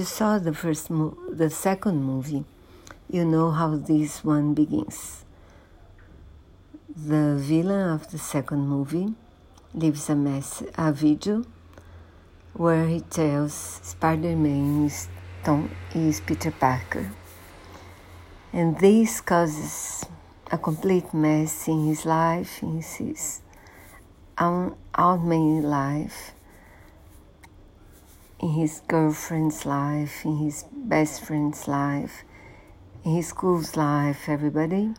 you saw the first, mo- the second movie, you know how this one begins. The villain of the second movie leaves a mess, a video, where he tells Spider-Man is Tom is Peter Parker, and this causes a complete mess in his life, in his own Aunt life, in his girlfriend's life, in his best friend's life, in his school's life, everybody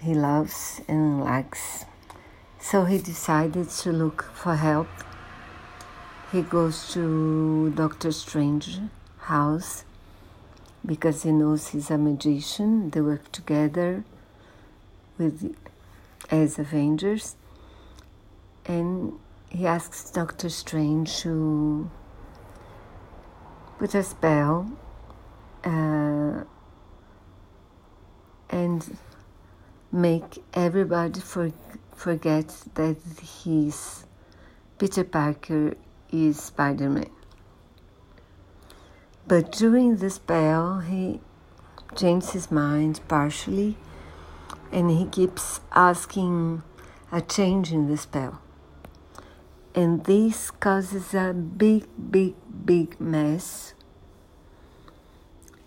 he loves and likes. So he decided to look for help. He goes to Doctor Strange house because he knows he's a magician. They work together with as Avengers, and he asks Doctor Strange to put a spell uh, and make everybody for, forget that he's Peter Parker is Spider Man. But during the spell, he changes his mind partially and he keeps asking a change in the spell. And this causes a big, big, big mess.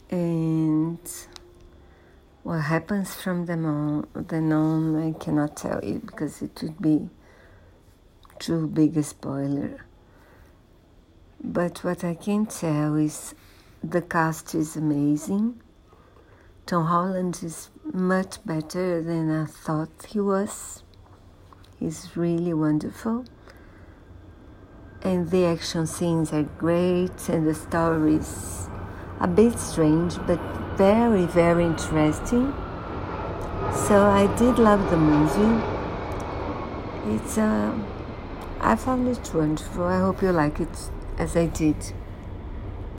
And what happens from then on, then on, I cannot tell you because it would be too big a spoiler. But what I can tell is the cast is amazing. Tom Holland is much better than I thought he was. He's really wonderful. And the action scenes are great, and the story is a bit strange, but very, very interesting. So I did love the movie. It's, uh, I found it wonderful. I hope you like it as I did.